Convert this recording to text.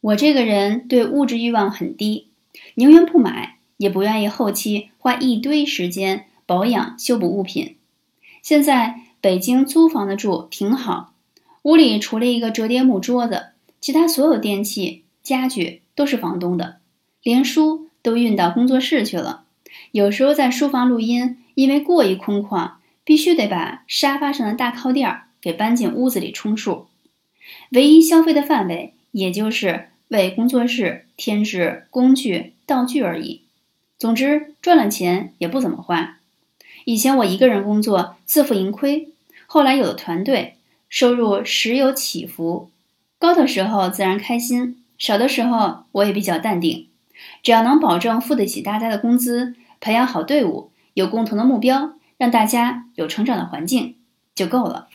我这个人对物质欲望很低，宁愿不买，也不愿意后期花一堆时间保养修补物品。现在北京租房子住挺好，屋里除了一个折叠木桌子，其他所有电器家具都是房东的，连书都运到工作室去了。有时候在书房录音，因为过于空旷，必须得把沙发上的大靠垫儿给搬进屋子里充数。唯一消费的范围，也就是为工作室添置工具道具而已。总之，赚了钱也不怎么花。以前我一个人工作，自负盈亏；后来有了团队，收入时有起伏，高的时候自然开心，少的时候我也比较淡定。只要能保证付得起大家的工资，培养好队伍，有共同的目标，让大家有成长的环境，就够了。